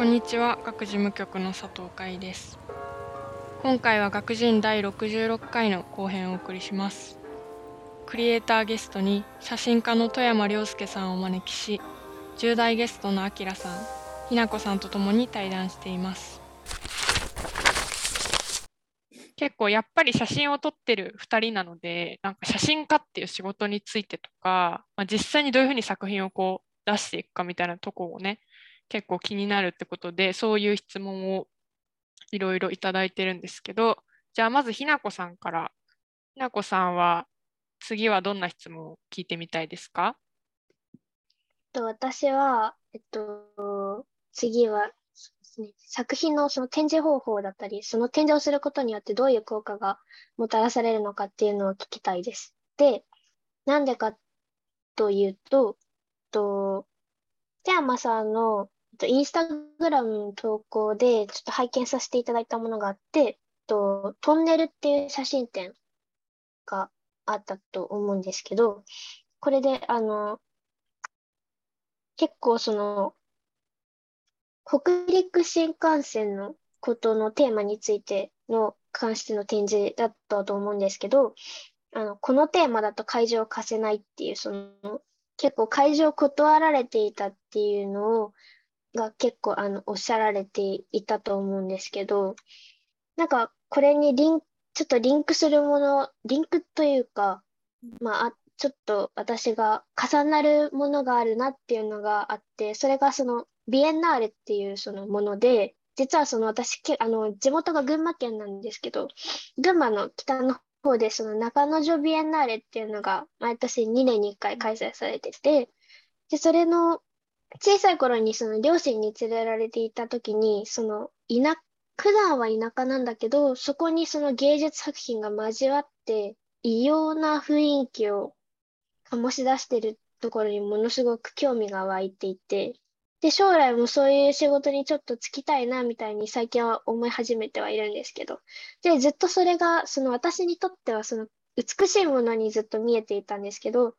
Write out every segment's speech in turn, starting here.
こんにちは。学事務局の佐藤海です。今回は学人第66回の後編をお送りします。クリエイターゲストに写真家の富山亮介さんをお招きし10代ゲストのあきらさんひなこさんと共に対談しています。結構やっぱり写真を撮ってる2人なのでなんか写真家っていう仕事についてとか、まあ、実際にどういうふうに作品をこう出していくかみたいなとこをね結構気になるってことでそういう質問をいろいろいただいてるんですけどじゃあまずひなこさんから。ひなこさんは次はどんな質問を聞いてみたいですか？私は、えっと、次は、作品のその展示方法だったり、その展示をすることによってどういう効果がもたらされるのかっていうのを聞きたいです。で、なんでかというと、と手山さんのと、インスタグラムの投稿でちょっと拝見させていただいたものがあって、とトンネルっていう写真展があったと思うんですけど、これで、あの、結構その、北陸新幹線のことのテーマについての関しての展示だったと思うんですけど、あの、このテーマだと会場を貸せないっていう、その、結構会場を断られていたっていうのを、が結構あの、おっしゃられていたと思うんですけど、なんか、これにリン、ちょっとリンクするもの、リンクというか、まあ、ちょっと私が重なるものがあるなっていうのがあって、それがそのビエンナーレっていうそのもので、実はその私、あの、地元が群馬県なんですけど、群馬の北の方でその中之条ビエンナーレっていうのが毎年2年に1回開催されてて、で、それの小さい頃にその両親に連れられていた時に、その田、普段は田舎なんだけど、そこにその芸術作品が交わって、異様な雰囲気を醸し出してるところにものすごく興味が湧いていて、で、将来もそういう仕事にちょっと就きたいな、みたいに最近は思い始めてはいるんですけど、で、ずっとそれが、その私にとってはその美しいものにずっと見えていたんですけど、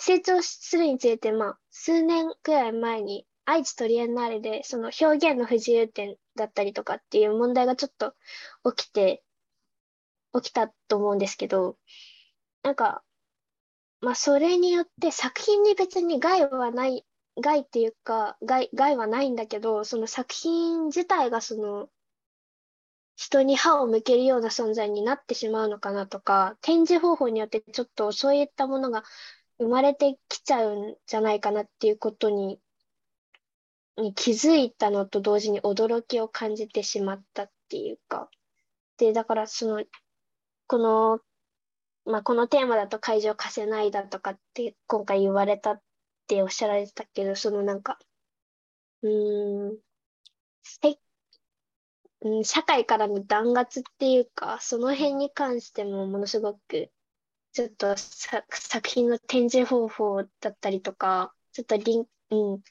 成長するにつれて、まあ、数年くらい前に、愛知トリエンナーレで、その表現の不自由点だったりとかっていう問題がちょっと起きて、起きたと思うんですけど、なんか、まあ、それによって作品に別に害はない、害っていうか、害、害はないんだけど、その作品自体がその、人に歯を向けるような存在になってしまうのかなとか、展示方法によってちょっとそういったものが生まれてきちゃうんじゃないかなっていうことに、に気づいたのと同時に驚きを感じてしまったっていうか。で、だからその、このまあ、このテーマだと会場貸せないだとかって今回言われたっておっしゃられてたけど、そのなんか、うん、せうん、社会からの弾圧っていうか、その辺に関してもものすごく、ちょっと作品の展示方法だったりとか、ちょっとリン、うん、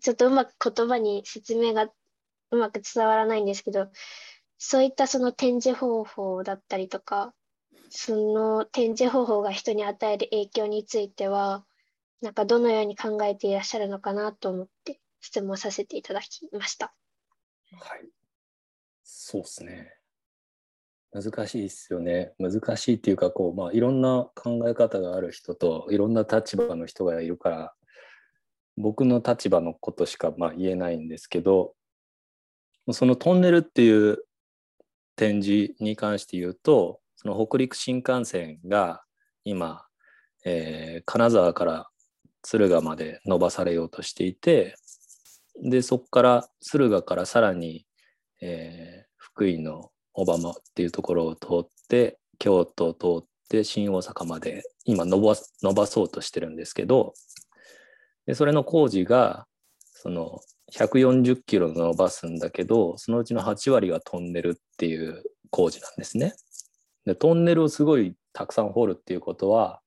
ちょっとうまく言葉に説明がうまく伝わらないんですけど、そういったその展示方法だったりとか、その展示方法が人に与える影響については、なんかどのように考えていらっしゃるのかなと思って質問させていただきました。はい。そうですね。難しいですよね。難しいっていうか、こう、まあ、いろんな考え方がある人と、いろんな立場の人がいるから、僕の立場のことしかまあ言えないんですけど、そのトンネルっていう展示に関して言うと、その北陸新幹線が今、えー、金沢から敦賀まで伸ばされようとしていてでそこから敦賀からさらに、えー、福井の小浜っていうところを通って京都を通って新大阪まで今伸ば伸ばそうとしてるんですけどでそれの工事がその140キロ伸ばすんだけどそのうちの8割がトンネルっていう工事なんですね。でトンネルをすごいたくさん掘るっていうことは、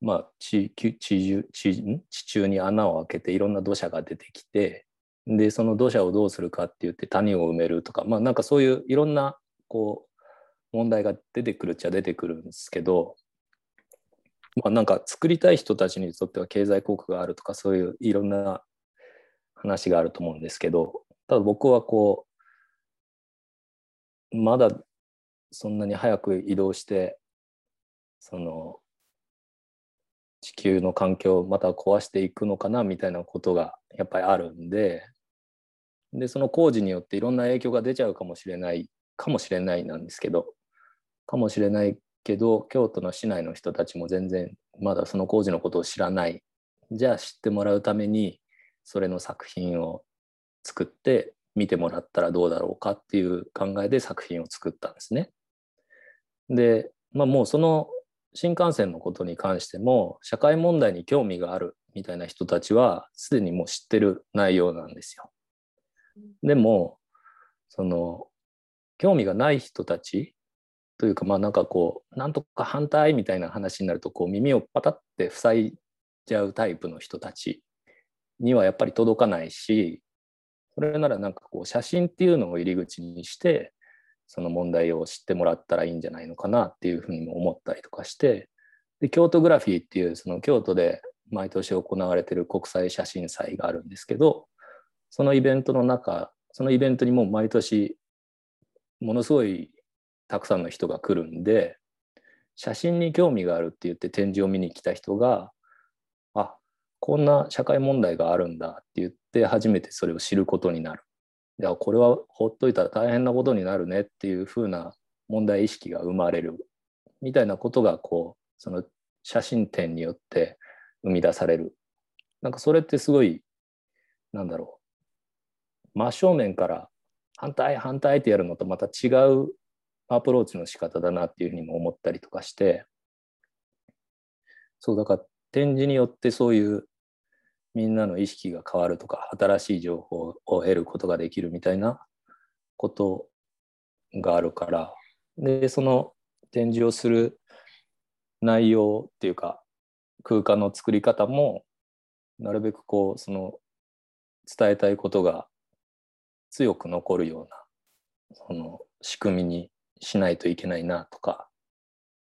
まあ、地地地地中に穴を開けていろんな土砂が出てきてでその土砂をどうするかって言って谷を埋めるとかまあなんかそういういろんなこう問題が出てくるっちゃ出てくるんですけど、まあ、なんか作りたい人たちにとっては経済効果があるとかそういういろんな話があると思うんですけどただ僕はこう、まだそんなに早く移動して、その、地球の環境をまた壊していくのかなみたいなことがやっぱりあるんで、で、その工事によっていろんな影響が出ちゃうかもしれない、かもしれないなんですけど、かもしれないけど、京都の市内の人たちも全然まだその工事のことを知らない。じゃあ知ってもらうために、それの作品を作って見てもらったらどうだろうかっていう考えで作品を作ったんですね。で、まあもうその新幹線のことに関しても社会問題に興味があるみたいな人たちはすでにもう知ってる内容なんですよ。でもその興味がない人たちというかまあなんかこうなんとか反対みたいな話になるとこう耳をパタって塞いじゃうタイプの人たちにはやっぱり届かないしそれならなんかこう写真っていうのを入り口にしてその問題を知ってもらったらいいんじゃないのかなっていうふうにも思ったりとかしてで京都グラフィーっていうその京都で毎年行われてる国際写真祭があるんですけどそのイベントの中そのイベントにもう毎年ものすごいたくさんの人が来るんで写真に興味があるって言って展示を見に来た人があこんな社会問題があるんだって言って初めてそれを知ることになる。いやこれはほっといたら大変なことになるねっていうふうな問題意識が生まれるみたいなことがこうその写真展によって生み出される。なんかそれってすごいなんだろう真正面から反対反対ってやるのとまた違うアプローチの仕方だなっていうふうにも思ったりとかして。そうだから展示によってそういうみんなの意識が変わるとか新しい情報を得ることができるみたいなことがあるから。でその展示をする内容っていうか空間の作り方もなるべくこうその伝えたいことが強く残るようなその仕組みにしないといけないなとか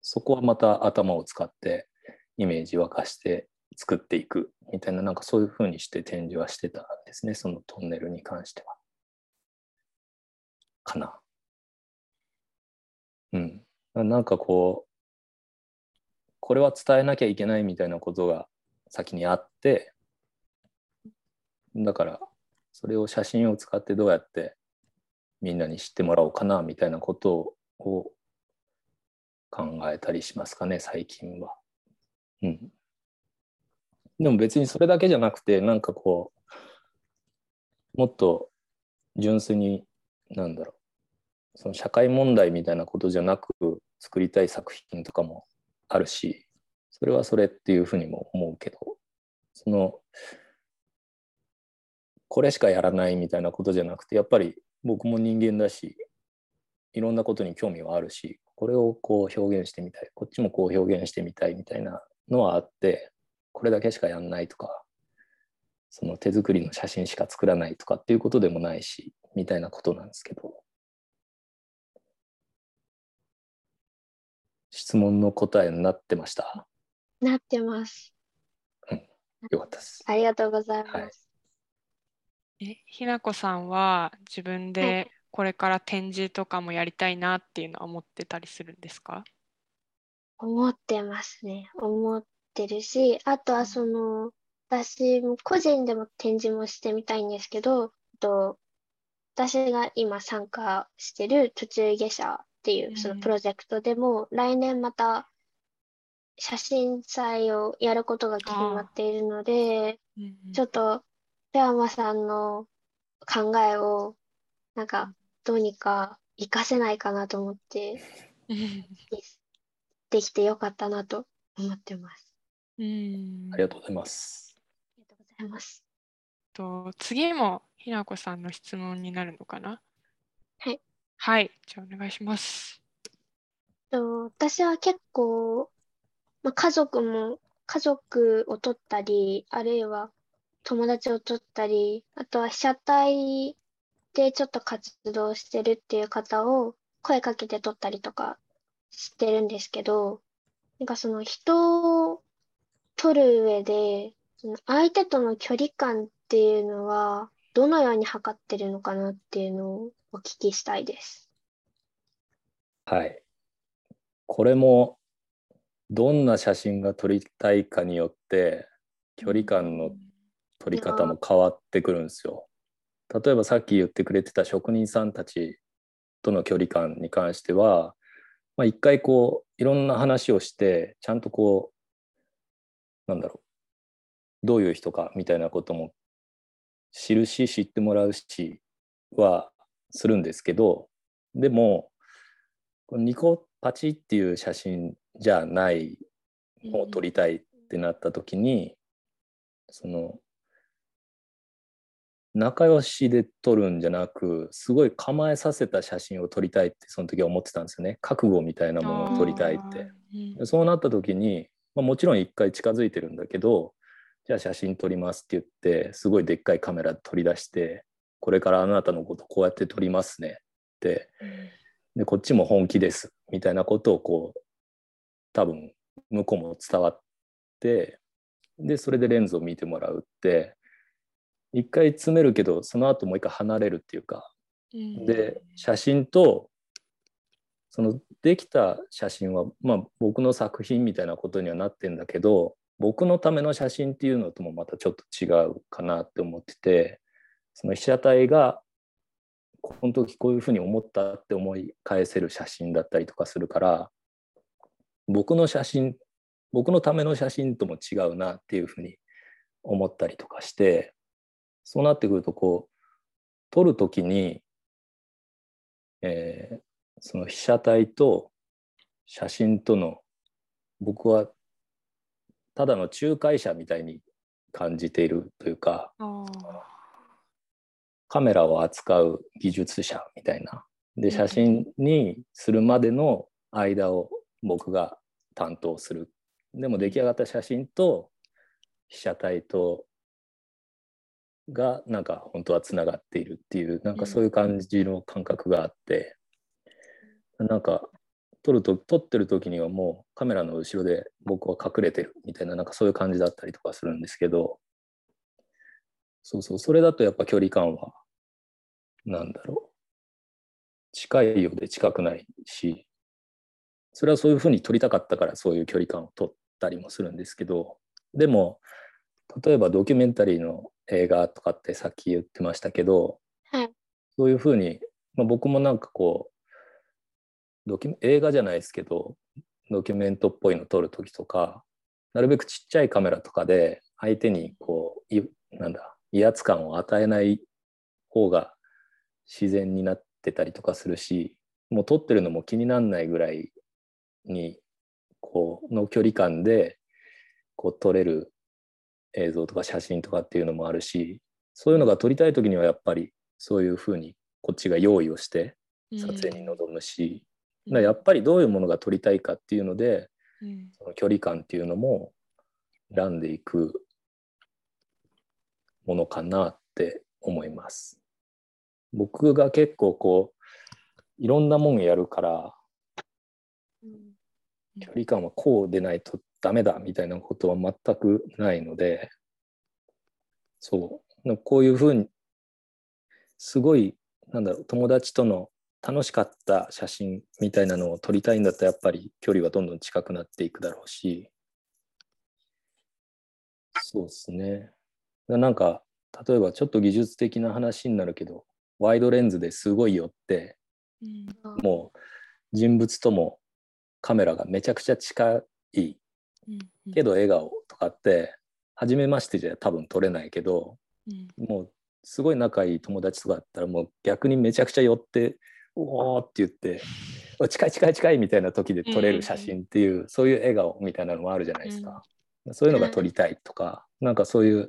そこはまた頭を使ってイメージ沸かして作っていくみたいななんかそういうふうにして展示はしてたんですねそのトンネルに関しては。かな。うん。なんかこうこれは伝えなきゃいけないみたいなことが先にあってだからそれを写真を使ってどうやってみんなに知ってもらおうかなみたいなことを考えたりしますかね最近は。うん。でも別にそれだけじゃなくてなんかこうもっと純粋になんだろうその社会問題みたいなことじゃなく作りたい作品とかもあるしそれはそれっていうふうにも思うけどそのこれしかやらないみたいなことじゃなくてやっぱり僕も人間だしいろんなことに興味はあるしこれをこう表現してみたいこっちもこう表現してみたいみたいなのはあってこれだけしかやんないとかその手作りの写真しか作らないとかっていうことでもないしみたいなことなんですけど質問の答えになってました？なってます。よかったです。ありがとうございます。はいえ、ひなこさんは自分はでこれから展示とかもやりたいなっていうのは思ってたりするんですか？思ってますね。思ってるし、あとはその、私も個人でも展示もしてみたいんですけど、と私が今参加してる途中下車っていうそのプロジェクトでも、来年また写真祭をやることが決まっているので、ちょっと富山さんの考えをなんかどうにか活かせないかなと思って、できてよかったなと思ってます。うんありがとうございます。ありがとうございます。と次もひなこさんの質問になるのかな？はい。はい、じゃあお願いします。と私は結構、まあ、家族も家族を取ったり、あるいは友達を取ったり、あとは被写体でちょっと活動してるっていう方を声かけて取ったりとかしてるんですけど、なんかその人を取る上で、その相手との距離感っていうのはどのように測ってるのかなっていうのをお聞きしたいです。はい。これもどんな写真が撮りたいかによって距離感の撮り方も変わってくるんですよ。例えばさっき言ってくれてた職人さんたちとの距離感に関しては、まあ、一回こういろんな話をしてちゃんとこうなんだろうどういう人かみたいなことも知るし知ってもらうしはするんですけどでもこのニコパチっていう写真じゃないのを撮りたいってなった時に、その仲良しで撮るんじゃなくすごい構えさせた写真を撮りたいってその時は思ってたんですよね。覚悟みたいなものを撮りたいって。でそうなった時に、まあ、もちろん一回近づいてるんだけどじゃあ写真撮りますって言ってすごいでっかいカメラ取り出してこれからあなたのことこうやって撮りますねって。でこっちも本気ですみたいなことをこう多分向こうも伝わってでそれでレンズを見てもらうって一回詰めるけどその後もう一回離れるっていうか。で写真とそのできた写真は、まあ、僕の作品みたいなことにはなってんだけど僕のための写真っていうのともまたちょっと違うかなって思っててその被写体がこの時こういうふうに思ったって思い返せる写真だったりとかするから僕の写真僕のための写真とも違うなっていうふうに思ったりとかしてそうなってくるとこう撮る時に、えーその被写体と写真との僕はただの仲介者みたいに感じているというかカメラを扱う技術者みたいな。で写真にするまでの間を僕が担当する。でも出来上がった写真と被写体とがなんか本当はつながっているっていうなんかそういう感じの感覚があって、なんか撮ると撮ってる時にはもうカメラの後ろで僕は隠れてるみたいななんかそういう感じだったりとかするんですけどそうそうそれだとやっぱ距離感はなんだろう。近いようで近くないしそれはそういうふうに撮りたかったからそういう距離感を撮ったりもするんですけどでも例えばドキュメンタリーの映画とかってさっき言ってましたけど、はい。そういうふうに、まあ、僕もなんかこうドキュ映画じゃないですけどドキュメントっぽいの撮る時とかなるべくちっちゃいカメラとかで相手にこういなんだ威圧感を与えない方が自然になってたりとかするしもう撮ってるのも気にならないぐらいにこうの距離感でこう撮れる映像とか写真とかっていうのもあるしそういうのが撮りたい時にはやっぱりそういうふうにこっちが用意をして撮影に臨むし、だからやっぱりどういうものが撮りたいかっていうのでその距離感っていうのも選んでいくものかなって思います。僕が結構こういろんなもんやるから距離感はこうでないとダメだみたいなことは全くないのでそう。こういうふうにすごいなんだろう友達との楽しかった写真みたいなのを撮りたいんだったらやっぱり距離はどんどん近くなっていくだろうし。そうですね。なんか例えばちょっと技術的な話になるけどワイドレンズですごい寄ってもう人物ともカメラがめちゃくちゃ近いけど笑顔とかって初めましてじゃ多分撮れないけどもうすごい仲いい友達とかだったらもう逆にめちゃくちゃ寄って「おお」って言って「近い近い近い」みたいな時で撮れる写真っていう、そういう笑顔みたいなのもあるじゃないですか、そういうのが撮りたいとか、なんかそういう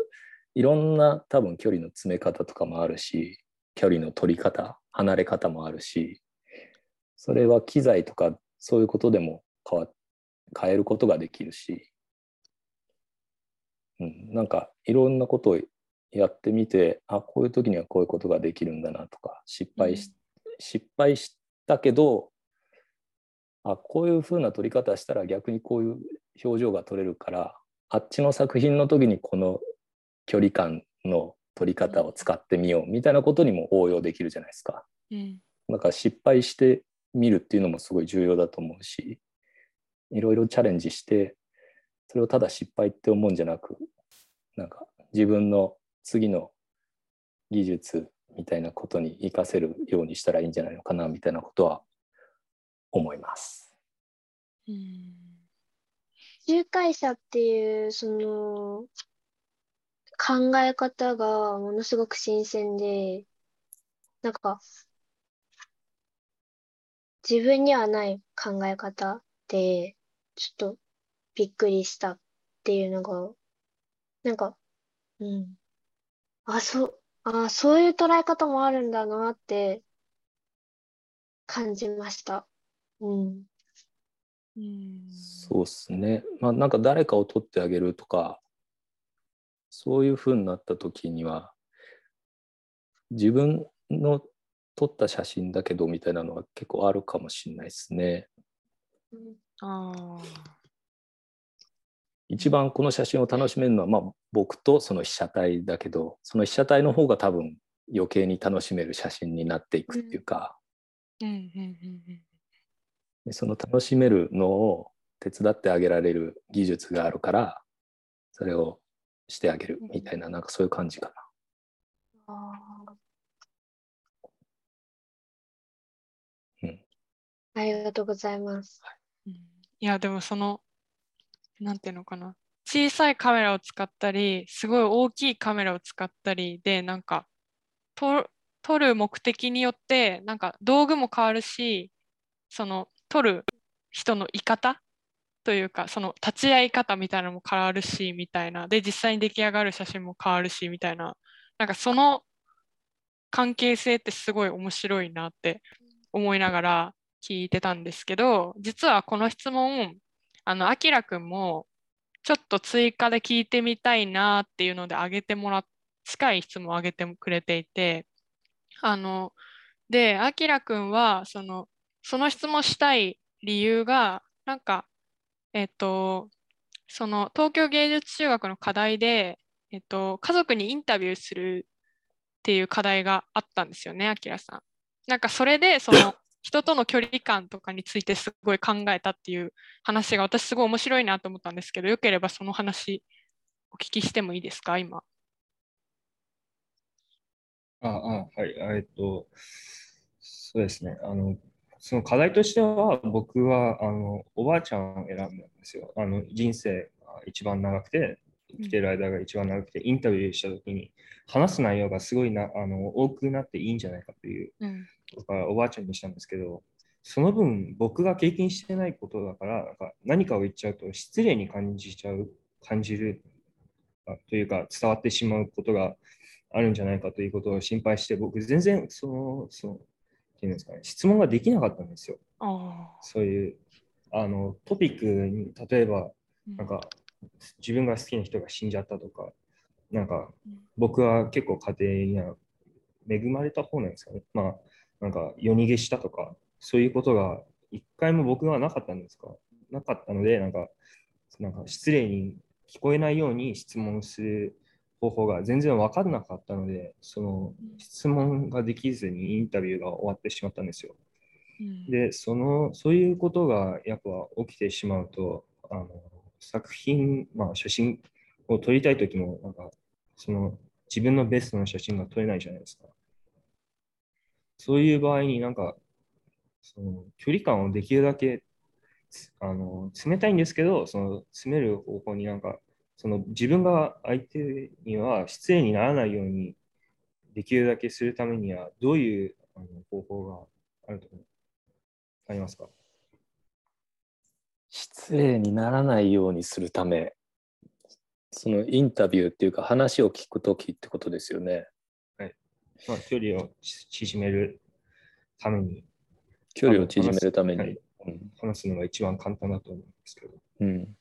いろんな多分距離の詰め方とかもあるし距離の取り方離れ方もあるしそれは機材とかそういうことでも変わ変えることができるし、うん、なんかいろんなことをやってみてあこういう時にはこういうことができるんだなとか失敗し、失敗したけどあこういうふうな撮り方したら逆にこういう表情が撮れるからあっちの作品の時にこの距離感の撮り方を使ってみようみたいなことにも応用できるじゃないですか。うん。だから失敗してみるっていうのもすごい重要だと思うしいろいろチャレンジしてそれをただ失敗って思うんじゃなくなんか自分の次の技術みたいなことに活かせるようにしたらいいんじゃないのかなみたいなことは思います。うん仲介者っていう、その、考え方がものすごく新鮮で、なんか、自分にはない考え方で、ちょっとびっくりしたっていうのが、なんか、うん。あ、そう、あ、そういう捉え方もあるんだなって感じました。うん。うんそうですね。まあなんか誰かを撮ってあげるとかそういうふうになった時には自分の撮った写真だけどみたいなのは結構あるかもしれないですね。あー。一番この写真を楽しめるのは、まあ、僕とその被写体だけどその被写体の方が多分余計に楽しめる写真になっていくっていうか、うん。うん。うん。でその楽しめるのを手伝ってあげられる技術があるからそれをしてあげるみたいななん。かそういう感じかな。ありがとうございます。い。やでもそのなんていうのかな。小さいカメラを使ったりすごい大きいカメラを使ったりでなんか撮る目的によってなんか道具も変わるしその撮る人の居方というかその立ち会い方みたいなのも変わるしみたいな。で実際に出来上がる写真も変わるしみたいな。なんかその関係性ってすごい面白いなって思いながら聞いてたんですけど実はこの質問あのあきらくんもちょっと追加で聞いてみたいなっていうので挙げてもらっ近い質問を挙げてくれていてあのであきらくんはそのその質問したい理由がなんかえっとその東京芸術中学の課題で、えっと、家族にインタビューするっていう課題があったんですよね、あきらさん。なんかそれでその人との距離感とかについてすごい考えたっていう話が私すごい面白いなと思ったんですけど、よければその話お聞きしてもいいですか、今？ああ、はい。えっと、そうですね。あの、その課題としては、僕は、あの、おばあちゃんを選んだんですよ。あの、人生が一番長くて、生きてる間が一番長くて、インタビューしたときに、話す内容がすごいな、あの、多くなっていいんじゃないかという、うんだからおばあちゃんにしたんですけど、その分、僕が経験してないことだから、なんか何かを言っちゃうと失礼に感じちゃう、感じる、あというか、伝わってしまうことがあるんじゃないかということを心配して、僕、全然、その、その、っていうんですかね、質問ができなかったんですよ。あそういう、あの、トピックに、例えば、ーなんか、自分が好きな人が死んじゃったとか、なんかうん、僕は結構家庭には恵まれた方なんですかね。まあ、なんか夜逃げしたとか、そういうことが一回も僕はなかったんですか？なかったので、なんか、なんか失礼に聞こえないように質問する方法が全然分からなかったので、その質問ができずにインタビューが終わってしまったんですよ。うんで、その、そういうことがやっぱ起きてしまうと、あの、作品、まあ写真を撮りたいときも、なんか、その、自分のベストの写真が撮れないじゃないですか。そういう場合になんか、その、距離感をできるだけ、あの、冷たいんですけど、その、詰める方向になんか、その、自分が相手には失礼にならないように、できるだけするためには、どういうあの方法があるとありますか？失礼にならないようにするためそのインタビューっていうか話を聞くときってことですよね。まあ、距離をち縮めるために。距離を縮めるために。話すのが一番簡単だと思うんですけど。うん、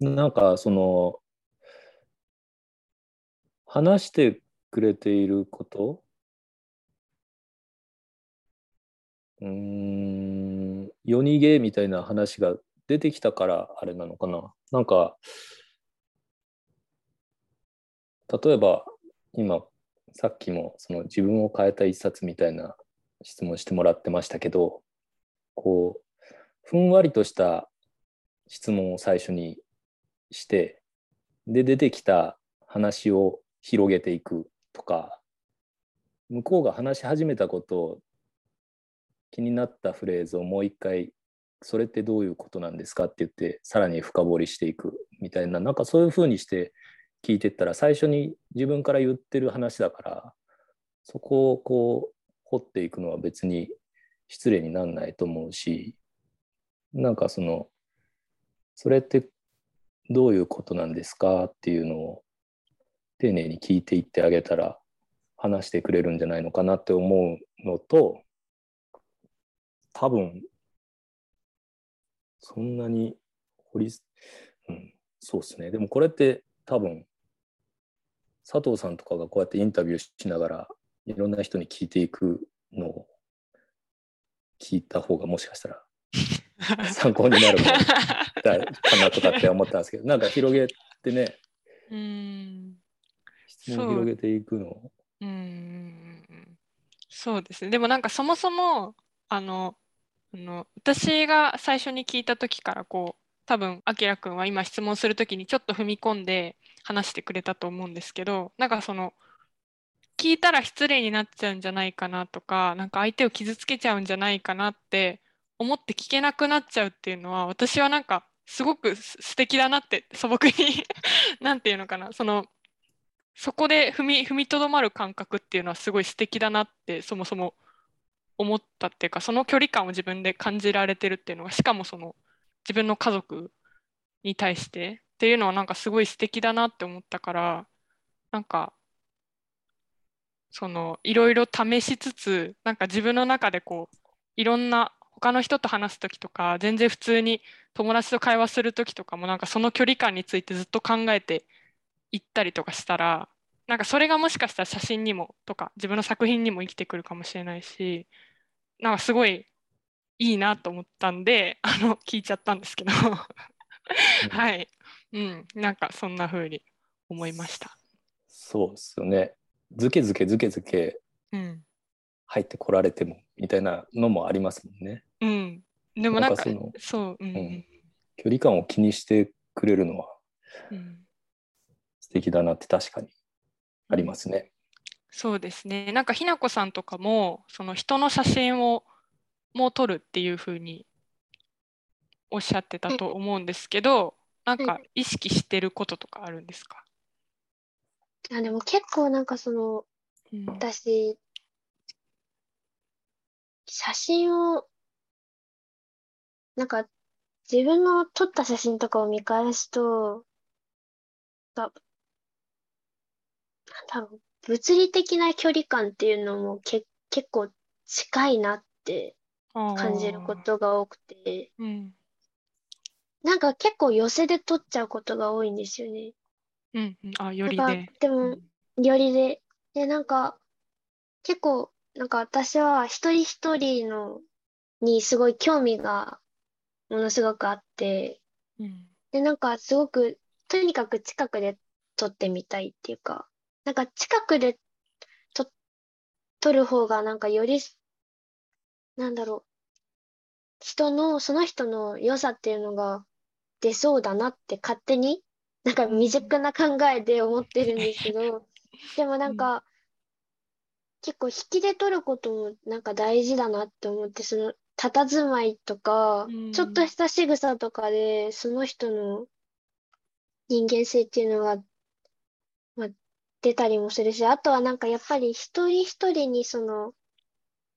なんかその話してくれていること？うーん夜逃げみたいな話が出てきたからあれなのかな？なんか例えば今さっきもその自分を変えた一冊みたいな質問してもらってましたけどこうふんわりとした質問を最初にしてで出てきた話を広げていくとか向こうが話し始めたことを気になったフレーズをもう一回それってどういうことなんですかって言ってさらに深掘りしていくみたいななんかそういうふうにして聞いてったら最初に自分から言ってる話だからそこをこう掘っていくのは別に失礼になんないと思うしなんかそのそれってどういうことなんですかっていうのを丁寧に聞いていってあげたら話してくれるんじゃないのかなって思うのと多分そんなに掘り、うん、そうですね。でもこれって多分佐藤さんとかがこうやってインタビューしながらいろんな人に聞いていくのを聞いた方がもしかしたら参考になるかなとかって思ったんですけど なんか広げてねうん。質問を広げていくのう。んそうですね。でもなんかそもそもあのあの私が最初に聞いた時からこう多分あきらくんは今質問する時にちょっと踏み込んで話してくれたと思うんですけどなんかその聞いたら失礼になっちゃうんじゃないかなとかなんか相手を傷つけちゃうんじゃないかなって思って聞けなくなっちゃうっていうのは私はなんかすごく素敵だなって素朴に 何て言うのかなそのそこで踏み踏みとどまる感覚っていうのはすごい素敵だなってそもそも思ったっていうかその距離感を自分で感じられてるっていうのがしかもその自分の家族に対してっていうのはなんかすごい素敵だなって思ったからなんかそのいろいろ試しつつなんか自分の中でこういろんな他の人と話す時とか全然普通に友達と会話する時とかもなんかその距離感についてずっと考えていったりとかしたらなんかそれがもしかしたら写真にもとか自分の作品にも生きてくるかもしれないしなんかすごいいいなと思ったんであの聞いちゃったんですけど。はい、うん、なんかそんな風に思いました。そうですよね。ずけずけずけずけ入ってこられてもみたいなのもありますもんね。うん、でもなんかそう、うん、うん、距離感を気にしてくれるのは素敵だなって確かにありますね。そうですね。なんかひなこさんとかもその人の写真をも撮るっていうふうにおっしゃってたと思うんですけど、なんか意識してることとかあるんですか？あでも結構なんかその、うん、私写真をなんか自分の撮った写真とかを見返すとなんだろう物理的な距離感っていうのもけ結構近いなって感じることが多くて、うん、なんか結構寄せで撮っちゃうことが多いんですよね。うん、あ、よりで。でも、よりで。で、なんか、結構、なんか私は一人一人のにすごい興味がものすごくあって、うん、で、なんかすごく、とにかく近くで撮ってみたいっていうか、なんか近くでと撮る方がなんかより、なんだろう、人の、その人の良さっていうのが出そうだなって勝手に、なんか未熟な考えで思ってるんですけど、でもなんか、結構引きで撮ることもなんか大事だなって思って、その、佇まいとか、ちょっとした仕草とかで、その人の人間性っていうのが、まあ、出たりもするし、あとはなんかやっぱり一人一人にその、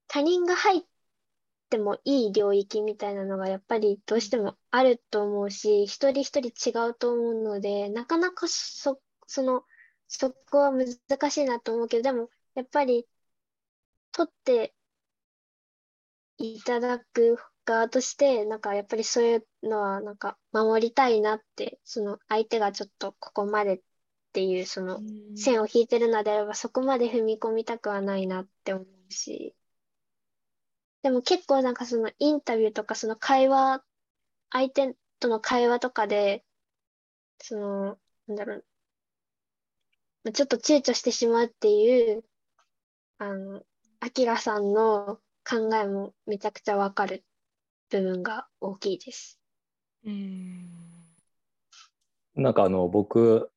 他人が入ってもいい領域みたいなのがやっぱりどうしてもあると思うし、一人一人違うと思うので、なかなかそ、その、そこは難しいなと思うけど、でもやっぱり取っていただく側として、なんかやっぱりそういうのはなんか守りたいなって、その相手がちょっとここまでっていうその線を引いてるのであればそこまで踏み込みたくはないなって思うし、でも結構なんかそのインタビューとかその会話、相手との会話とかで、その、なんだろう、まあちょっと躊躇してしまうっていう、あの、アキラさんの考えもめちゃくちゃわかる部分が大きいです。うん。なんかあの僕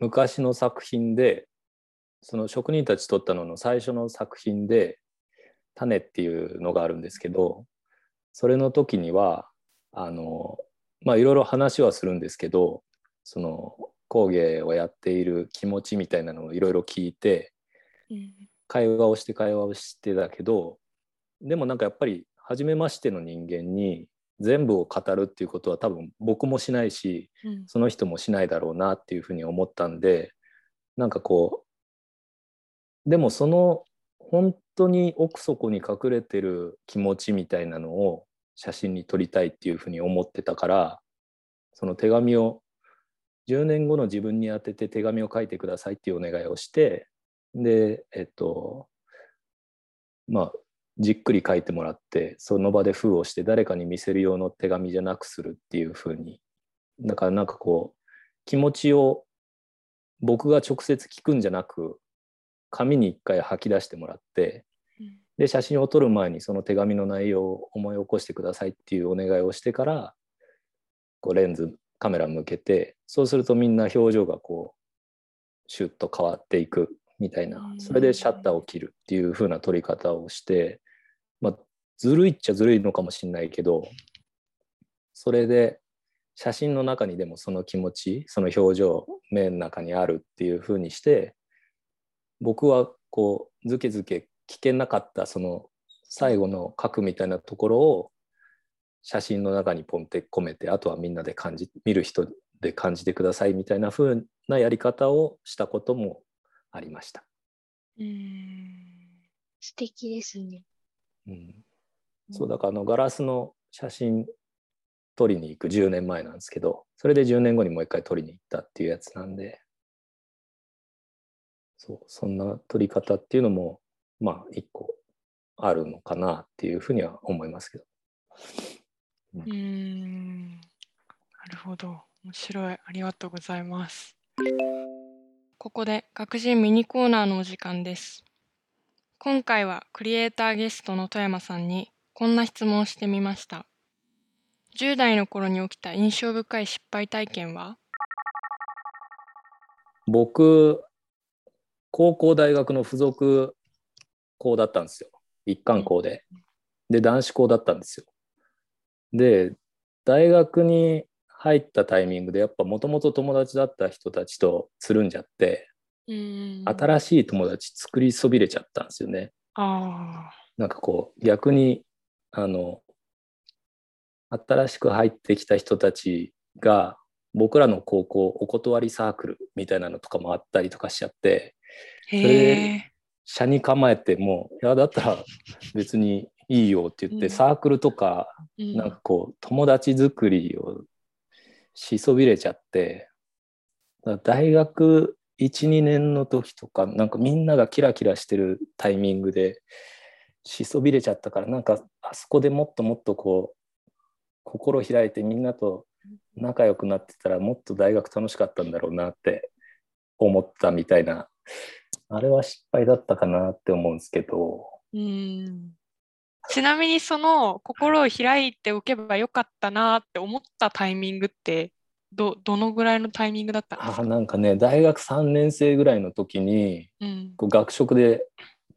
昔の作品でその職人たち撮ったのの最初の作品で「種」っていうのがあるんですけどそれの時にはあのまあいろいろ話はするんですけどその工芸をやっている気持ちみたいなのをいろいろ聞いてうん。会話をして会話をしてたけどでもなんかやっぱり初めましての人間に全部を語るっていうことは多分僕もしないしうん。その人もしないだろうなっていうふうに思ったんでなんかこうでもその本当に奥底に隠れてる気持ちみたいなのを写真に撮りたいっていうふうに思ってたからその手紙を10年後の自分に宛てて手紙を書いてくださいっていうお願いをしてでえっとまあじっくり書いてもらってその場で封をして誰かに見せる用の手紙じゃなくするっていうふうにだからなんかこう気持ちを僕が直接聞くんじゃなく紙に一回吐き出してもらってうん。で写真を撮る前にその手紙の内容を思い起こしてくださいっていうお願いをしてからこうレンズカメラ向けてそうするとみんな表情がこうシュッと変わっていくみたいなうん。それでシャッターを切るっていう風な撮り方をしてまあずるいっちゃずるいのかもしれないけどそれで写真の中にでもその気持ちその表情目の中にあるっていう風にして僕はこうずけずけ聞けなかったその最後の書くみたいなところを写真の中にポンって込めてあとはみんなで感じ見る人で感じてくださいみたいな風なやり方をしたこともありました。うん素敵ですね。うん、そうだからあのガラスの写真撮りに行く10年前なんですけどそれで10年後にもう一回撮りに行ったっていうやつなんでそうそんな撮り方っていうのもまあ一個あるのかなっていうふうには思いますけど。うん。なるほど。面白い。ありがとうございます。ここで学人ミニコーナーのお時間です。今回はクリエイターゲストの富山さんにこんな質問をしてみました。10代の頃に起きた印象深い失敗体験は？僕高校大学の付属校だったんですよ。一貫校で。で男子校だったんですよ。で大学に入ったタイミングでやっぱもともと友達だった人たちとつるんじゃってうん。新しい友達作りそびれちゃったんですよね。あなんかこう逆にあの新しく入ってきた人たちが僕らの高校お断りサークルみたいなのとかもあったりとかしちゃってそれえ社に構えてもいやだったら別にいいよって言って、うん。サークルとかうん。なんかこう友達作りをしそびれちゃって大学12年の時とかなんかみんながキラキラしてるタイミングでしそびれちゃったからなんかあそこでもっともっとこう心開いてみんなと仲良くなってたらもっと大学楽しかったんだろうなって思ったみたいなあれは失敗だったかなって思うんですけどうんちなみにその心を開いておけばよかったなって思ったタイミングってどどのぐらいのタイミングだったんですか？あなんかね大学3年生ぐらいの時にうんこう学食で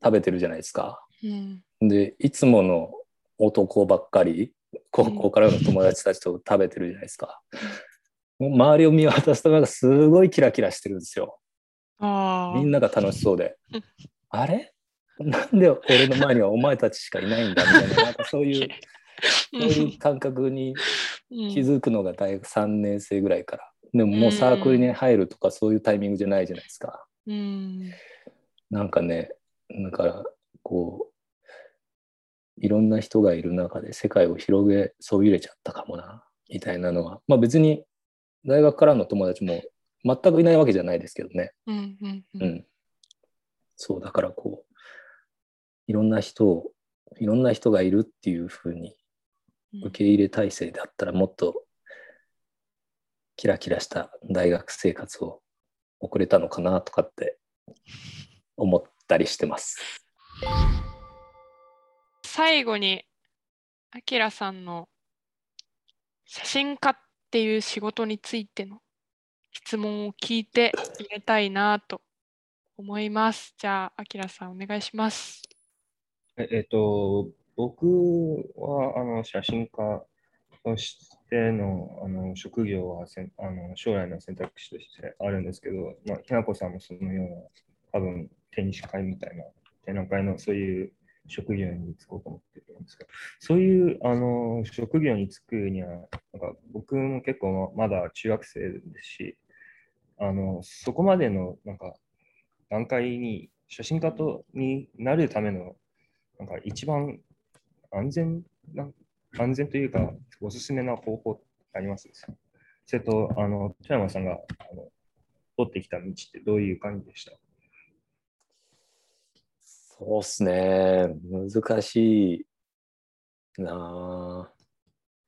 食べてるじゃないですか。うんでいつもの男ばっかり高校からの友達たちと食べてるじゃないですか。もう周りを見渡すとなんかすごいキラキラしてるんですよ。みんなが楽しそうで。うん。あれ？なんで俺の前にはお前たちしかいないんだみたいな。なんかそういう そういう感覚にうん。気づくのが大学3年生ぐらいから。でももうサークルに入るとかそういうタイミングじゃないじゃないですか。うん。なんかね、だからこう、いろんな人がいる中で世界を広げそびれちゃったかもな、みたいなのは、まあ別に大学からの友達も全くいないわけじゃないですけどね。うんうんううんん。そう、だからこう、いろんな人を、いろんな人がいるっていうふうに受け入れ体制であったらもっとキラキラした大学生活を遅れたのかなとかって思ったりしてます。最後に、あきらさんの写真家っていう仕事についての質問を聞いて入れたいなと思います。じゃあ、あきらさんお願いします。ええっと、僕はあの写真家としてのあの職業はせんあの将来の選択肢としてあるんですけど、まあ、ひなこさんもそのような多分テニス会みたいな展覧会のそういう職業に就こうと思ってるんですけど、そういうあの職業に就くには、なんか僕も結構まだ中学生ですし、あのそこまでのなんか段階に写真家とになるためのなんか一番安全な、安全というか、おすすめな方法ってあります？それと、あの、富山さんがあの取ってきた道ってどういう感じでした？そうっすね。難しいなあ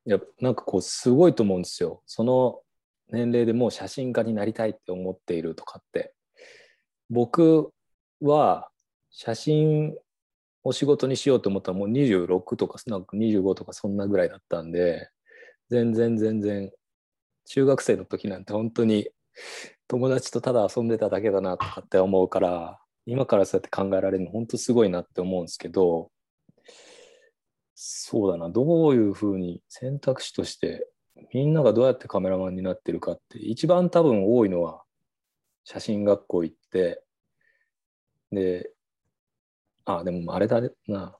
いや、なんかこう、すごいと思うんですよ。その年齢でもう写真家になりたいって思っているとかって。僕は写真を仕事にしようと思ったらもう26とかなんか25とかそんなぐらいだったんで、全然全然、中学生の時なんて本当に友達とただ遊んでただけだなとかって思うから、今からそうやって考えられるの本当すごいなって思うんですけど、そうだな、どういうふうに選択肢としてみんながどうやってカメラマンになってるかって一番多分多いのは写真学校行ってであでもあれだな。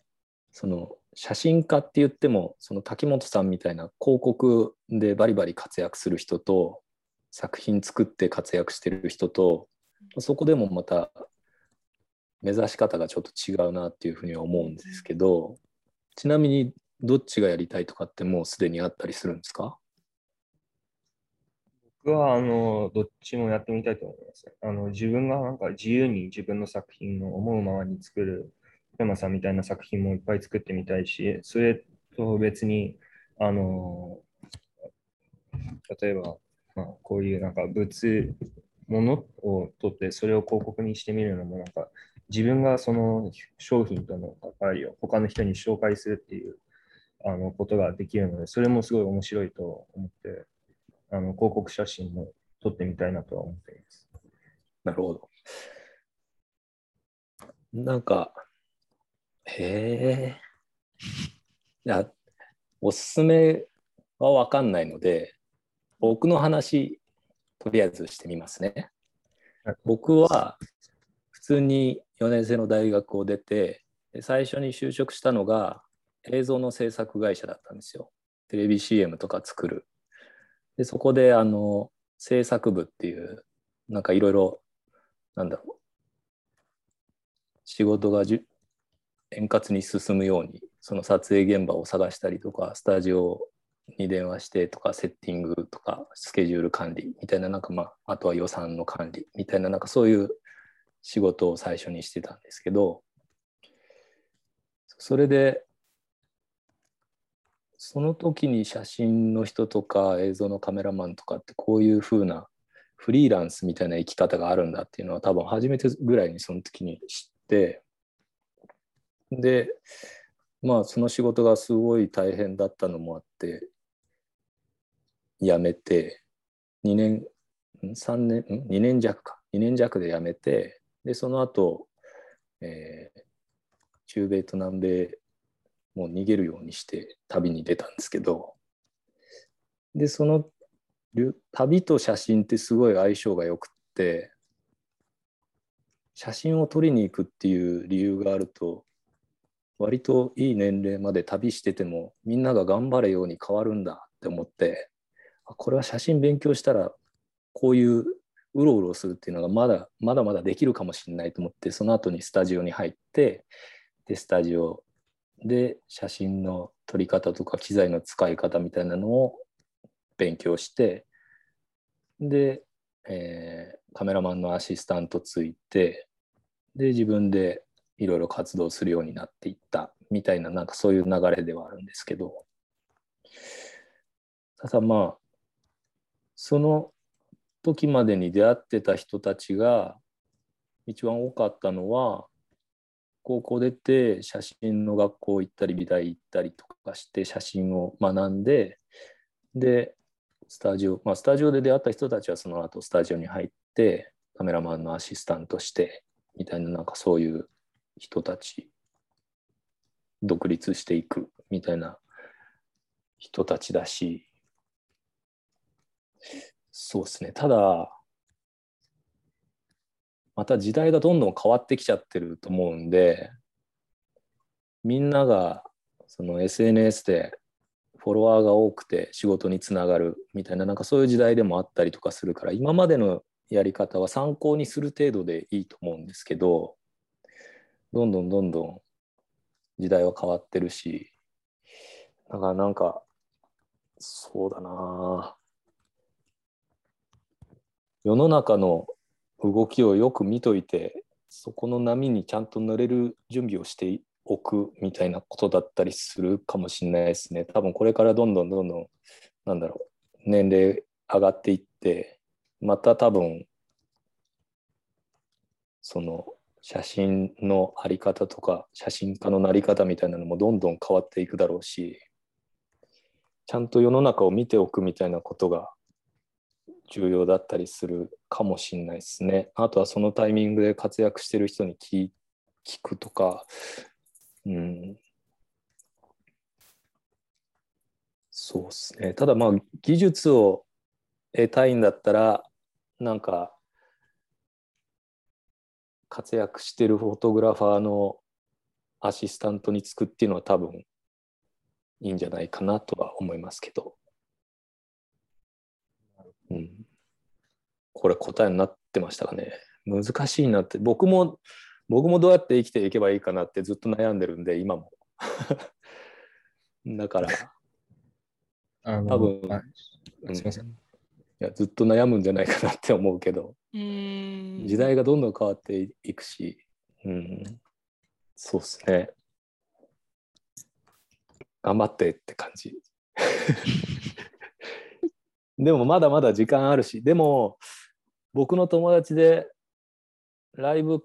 その写真家って言ってもその滝本さんみたいな広告でバリバリ活躍する人と作品作って活躍してる人とそこでもまた目指し方がちょっと違うなっていうふうには思うんですけどちなみにどっちがやりたいとかってもうすでにあったりするんですか？僕はあのどっちもやってみたいと思います。あの自分がなんか自由に自分の作品を思うままに作る、山さんみたいな作品もいっぱい作ってみたいし、それと別に、あの例えば、まあ、こういうなんか物、ものを取ってそれを広告にしてみるのもなんか自分がその商品との関わりを他の人に紹介するっていうあのことができるので、それもすごい面白いと思って、あの広告写真も撮ってみたいなとは思っています。なるほど。なんか、へえ。いや、おすすめは分かんないので、僕の話、とりあえずしてみますねはい。僕は普通に4年生の大学を出て、で最初に就職したのが映像の制作会社だったんですよ。テレビ CM とか作る。で、そこであの制作部っていう、なんかいろいろ、なんだろう、仕事がじ円滑に進むように、その撮影現場を探したりとか、スタジオに電話してとか、セッティングとか、スケジュール管理みたいな、なんかまあ、あとは予算の管理みたいな、なんかそういう仕事を最初にしてたんですけど、それで、その時に写真の人とか映像のカメラマンとかってこういう風なフリーランスみたいな生き方があるんだっていうのは多分初めてぐらいにその時に知って。でまあその仕事がすごい大変だったのもあって辞めて2年3年2年弱か。2年弱で辞めてでその後、えー中米と南米もう逃げるようにして旅に出たんですけどでその旅と写真ってすごい相性がよくって写真を撮りに行くっていう理由があると割といい年齢まで旅しててもみんなが頑張れように変わるんだって思ってこれは写真勉強したらこういううろうろするっていうのがまだまだまだできるかもしれないと思ってその後にスタジオに入ってでスタジオで写真の撮り方とか機材の使い方みたいなのを勉強してで、えーカメラマンのアシスタントついてで自分でいろいろ活動するようになっていったみたいななんかそういう流れではあるんですけど。ただまあその時までに出会ってた人たちが一番多かったのは高校出て写真の学校行ったり美大行ったりとかして写真を学んででスタジオまあスタジオで出会った人たちはその後スタジオに入ってカメラマンのアシスタントしてみたいななんかそういう人たち独立していくみたいな人たちだしそうですね。ただまた時代がどんどん変わってきちゃってると思うんでみんながその SNS でフォロワーが多くて仕事につながるみたいななんかそういう時代でもあったりとかするから今までのやり方は参考にする程度でいいと思うんですけどどんどんどんどん時代は変わってるしだからなんかそうだな。世の中の動きをよく見といてそこの波にちゃんと乗れる準備をしておくみたいなことだったりするかもしれないですね。多分これからどんどんどんどんなんだろう年齢上がっていってまた多分その写真のあり方とか写真家のなり方みたいなのもどんどん変わっていくだろうしちゃんと世の中を見ておくみたいなことが重要だったりするかもしれないですね。あとはそのタイミングで活躍してる人に聞聞くとか、うん、そうですね。ただまあ技術を得たいんだったらなんか活躍してるフォトグラファーのアシスタントにつくっていうのは多分いいんじゃないかなとは思いますけど。うん、これ答えになってましたかね。難しいなって、僕も、僕もどうやって生きていけばいいかなってずっと悩んでるんで、今も。だから、多分、あすみません。いやずっと悩むんじゃないかなって思うけど、うん時代がどんどん変わっていくし、うん、そうですね。頑張ってって感じ。でもまだまだ時間あるし、でも僕の友達でライブ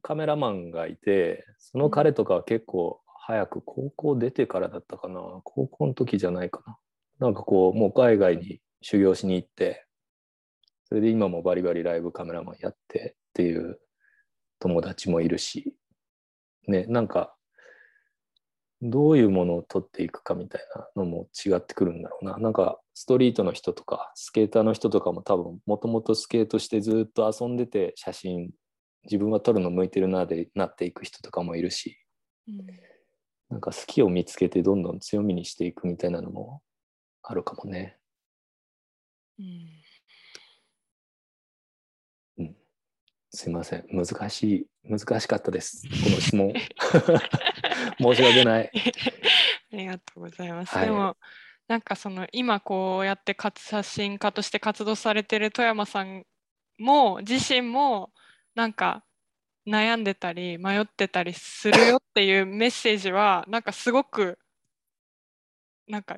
カメラマンがいて、その彼とかは結構早く高校出てからだったかな、高校の時じゃないかな。なんかこう、もう海外に修行しに行って、それで今もバリバリライブカメラマンやってっていう友達もいるし、ね、なんかどういうものを撮っていくかみたいなのも違ってくるんだろうな。なんかストリートの人とかスケーターの人とかも多分もともとスケートしてずっと遊んでて写真自分は撮るの向いてるなでなっていく人とかもいるしうん。なんか好きを見つけてどんどん強みにしていくみたいなのもあるかもね。うん。すいません。難しい難しかったです。この質問。申し訳ない。ありがとうございます。はい。でもなんかその今こうやって活写真家として活動されてる富山さんも自身もなんか悩んでたり迷ってたりするよっていうメッセージはなんかすごくなんか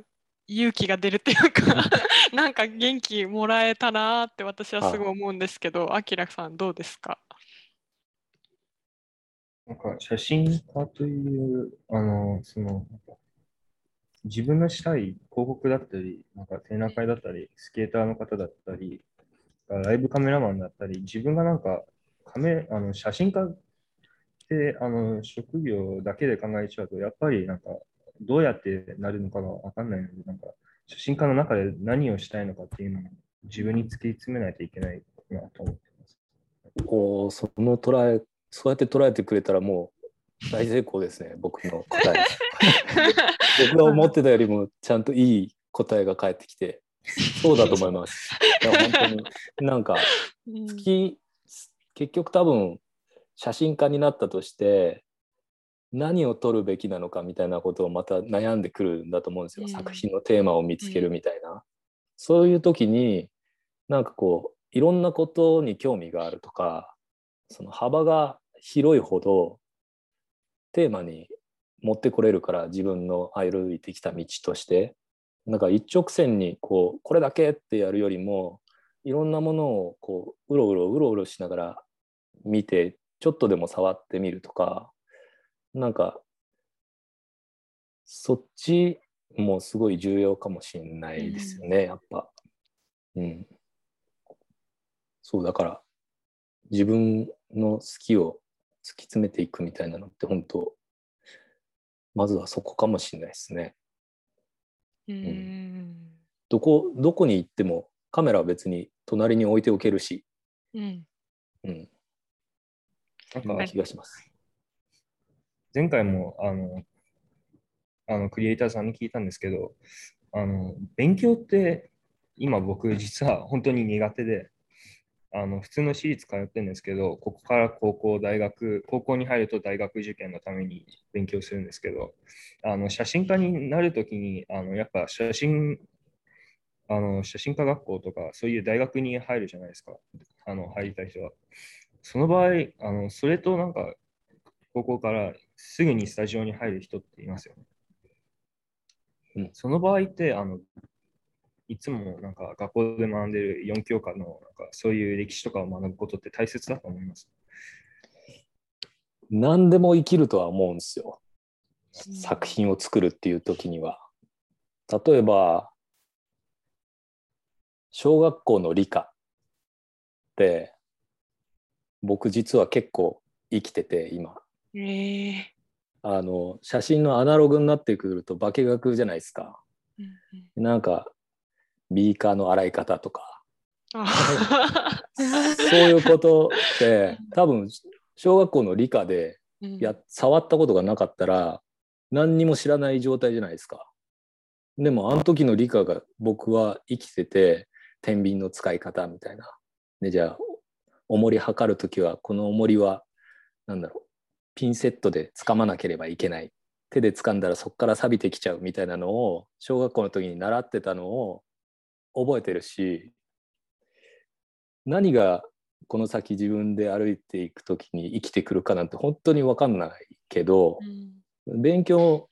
勇気が出るっていうか なんか元気もらえたなーって私はすごい思うんですけど、あきらさんどうですか？なんか写真家という、あの、その、自分のしたい広告だったり、なんか展覧会だったり、スケーターの方だったり、ライブカメラマンだったり、自分がなんかカメあの写真家ってあの職業だけで考えちゃうと、やっぱりなんかどうやってなるのかがわかんないので、なんか写真家の中で何をしたいのかっていうのを自分に突き詰めないといけないなと思ってます。おーその捉えそうやって捉えてくれたらもう大成功ですね僕の答え。僕が思ってたよりもちゃんといい答えが返ってきてそうだと思います。いや本当になんかうん。好き結局多分写真家になったとして何を撮るべきなのかみたいなことをまた悩んでくるんだと思うんですよ、うん。作品のテーマを見つけるみたいな、そういう時になんかこういろんなことに興味があるとかその幅が広いほどテーマに持ってこれるから自分の歩いてきた道としてなんか一直線にこうこれだけってやるよりもいろんなものをこううろうろうろうろしながら見てちょっとでも触ってみるとかなんかそっちもすごい重要かもしれないですよね、やっぱ。うん。そうだから自分の好きを突き詰めていくみたいなのって本当まずはそこかもしれないですね。うん。どこどこに行ってもカメラは別に隣に置いておけるし、うん。うん、なんか気がします。前回もあのあのクリエイターさんに聞いたんですけど、あの勉強って今僕実は本当に苦手で、あの普通の私立通ってるんですけど、ここから高校、大学、高校に入ると大学受験のために勉強するんですけど、あの写真家になるときにあのやっぱ写真あの写真家学校とかそういう大学に入るじゃないですか、あの入りたい人は。その場合、あのそれとなんか高校からすぐにスタジオに入る人っていますよね。うんその場合ってあの、いつもなんか学校で学んでる4教科のなんかそういう歴史とかを学ぶことって大切だと思います。何でも生きるとは思うんですよ。うん作品を作るっていう時には。例えば、小学校の理科って、僕実は結構生きてて、今。ええあの、写真のアナログになってくると化学じゃないですか。うんうんなんか、ビーカーの洗い方とか、あそういうことって、多分、小学校の理科でうんや触ったことがなかったら何にも知らない状態じゃないですか。でもあの時の理科が僕は生きてて天秤の使い方みたいな。でじゃあ重り測る時はこの重りは何だろうピンセットで掴まなければいけない。手で掴んだらそこから錆びてきちゃうみたいなのを小学校の時に習ってたのを覚えてるし何がこの先自分で歩いていく時に生きてくるかなんて本当に分かんないけどうん。勉強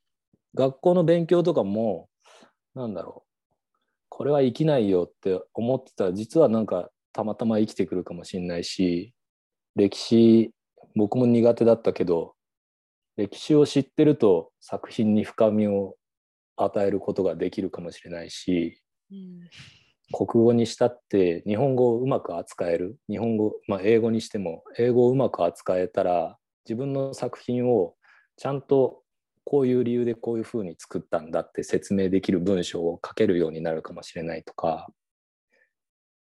学校の勉強とかもなんだろうこれは生きないよって思ってたら実はなんかたまたま生きてくるかもしれないし歴史僕も苦手だったけど歴史を知ってると作品に深みを与えることができるかもしれないしうん国語にしたって日本語をうまく扱える？日本語、まあ、英語にしても英語をうまく扱えたら自分の作品をちゃんとこういう理由でこういうふうに作ったんだって説明できる文章を書けるようになるかもしれないとか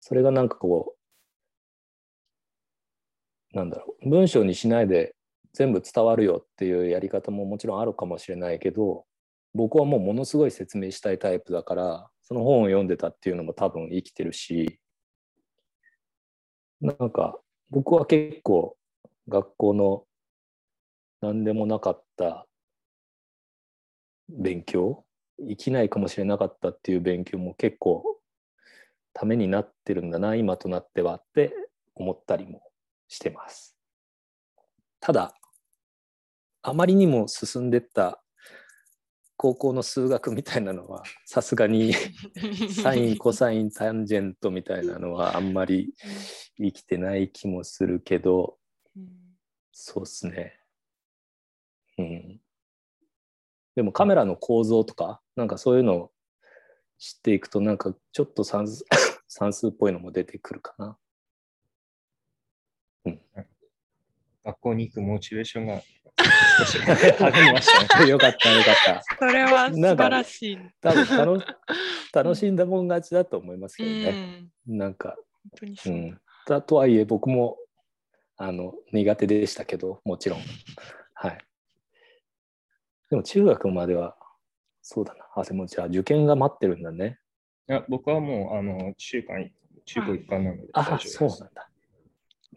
それがなんかこうなんだろう文章にしないで全部伝わるよっていうやり方ももちろんあるかもしれないけど僕はもうものすごい説明したいタイプだからその本を読んでたっていうのも多分生きてるしなんか僕は結構学校の何でもなかった勉強生きないかもしれなかったっていう勉強も結構ためになってるんだな今となってはって思ったりもしてます。ただあまりにも進んでった高校の数学みたいなのはさすがにサインコサインタンジェントみたいなのはあんまり生きてない気もするけどうんそうっすね。うん。でもカメラの構造とかなんかそういうのを知っていくとなんかちょっと算数 算数っぽいのも出てくるかな。学校に行くモチベーションが少しましたね。よかったよかった。それは素晴らしい。多分楽楽しんだもん勝ちだと思いますけうどね。ん、なんか本当にう。ん、だとはいえ僕もあの苦手でしたけどもちろんはいでも中学まではそうだなあでもじゃあ受験が待ってるんだねいや僕はもうあの中間中高一貫なので大丈あ夫です。そうなんだ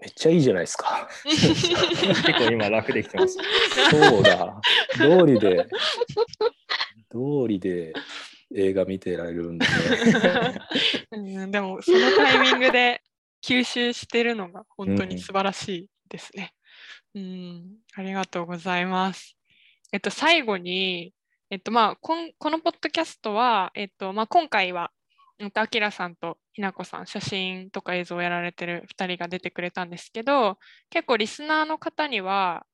めっちゃいいじゃないですか結構今楽できてます。そうだ道理で道理で映画見てられるんだねうん、でもそのタイミングで吸収してるのが本当に素晴らしいですね。うん、ありがとうございます。えっと、最後に、えっと、まあ、こんこのポッドキャストは、えっと、まあ、今回は、あきらさんとひなこさん、写真とか映像をやられてる2人が出てくれたんですけど、結構リスナーの方には、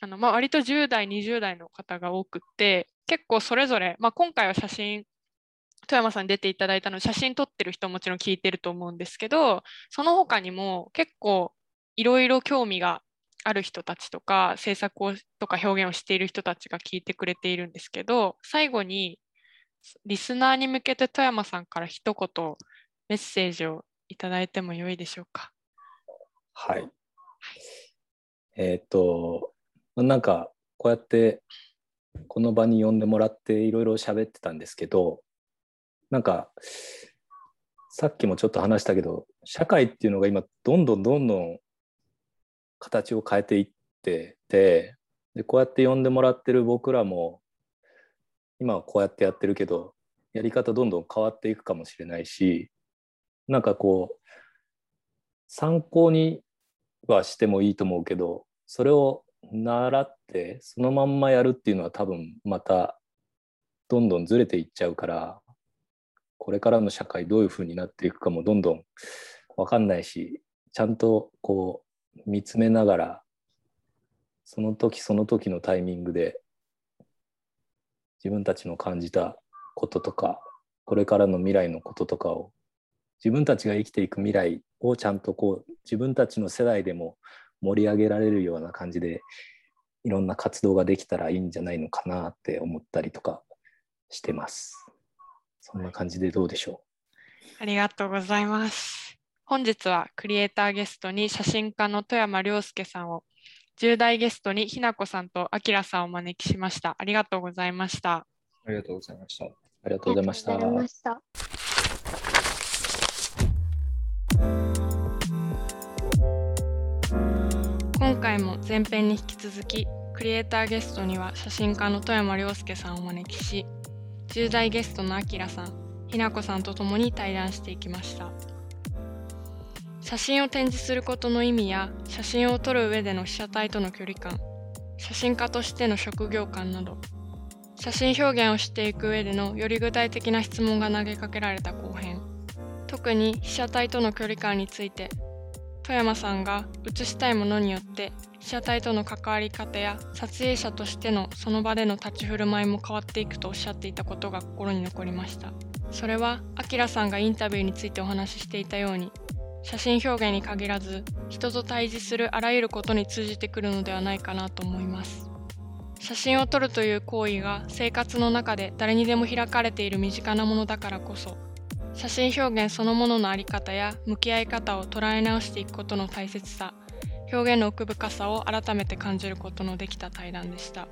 あのまあ、割と10代、20代の方が多くって、結構それぞれ、まあ、今回は写真、富山さんに出ていただいたので写真撮ってる人ももちろん聞いてると思うんですけど、その他にも結構いろいろ興味がある人たちとか制作をとか表現をしている人たちが聞いてくれているんですけど最後にリスナーに向けて富山さんから一言メッセージをいただいてもよいでしょうか？はい。えーっと、なんかこうやってこの場に呼んでもらっていろいろ喋ってたんですけど、なんかさっきもちょっと話したけど、社会っていうのが今どんどんどんどん形を変えていってて、でこうやって呼んでもらってる僕らも今はこうやってやってるけど、やり方どんどん変わっていくかもしれないし、なんかこう参考にはしてもいいと思うけどそれを習ってそのまんまやるっていうのは多分またどんどんずれていっちゃうからこれからの社会どういうふうになっていくかもどんどん分かんないしちゃんとこう見つめながらその時その時のタイミングで自分たちの感じたこととかこれからの未来のこととかを自分たちが生きていく未来をちゃんとこう自分たちの世代でも盛り上げられるような感じでいろんな活動ができたらいいんじゃないのかなって思ったりとかしてます。そんな感じでどうでしょう？ありがとうございます。本日はクリエイターゲストに写真家の富山亮介さんを、10代ゲストにひなこさんとあきらさんをお招きしました。ありがとうございました。ありがとうございました。うありがとうございました。ありがとうございました。今回も前編に引き続き、クリエイターゲストには写真家の富山亮介さんをお招きし、10代ゲストのあきらさん、ひなこさんと共に対談していきました。写真を展示することの意味や、写真を撮る上での被写体との距離感、写真家としての職業観など、写真表現をしていく上でのより具体的な質問が投げかけられた後編。特に被写体との距離感について富山さんが写したいものによって被写体との関わり方や撮影者としてのその場での立ち振る舞いも変わっていくとおっしゃっていたことが心に残りましたそれはあきらさんがインタビューについてお話ししていたように写真表現に限らず人と対峙するあらゆることに通じてくるのではないかなと思います。写真を撮るという行為が生活の中で誰にでも開かれている身近なものだからこそ写真表現そのものの在り方や向き合い方を捉え直していくことの大切さ表現の奥深さを改めて感じることのできた対談でした。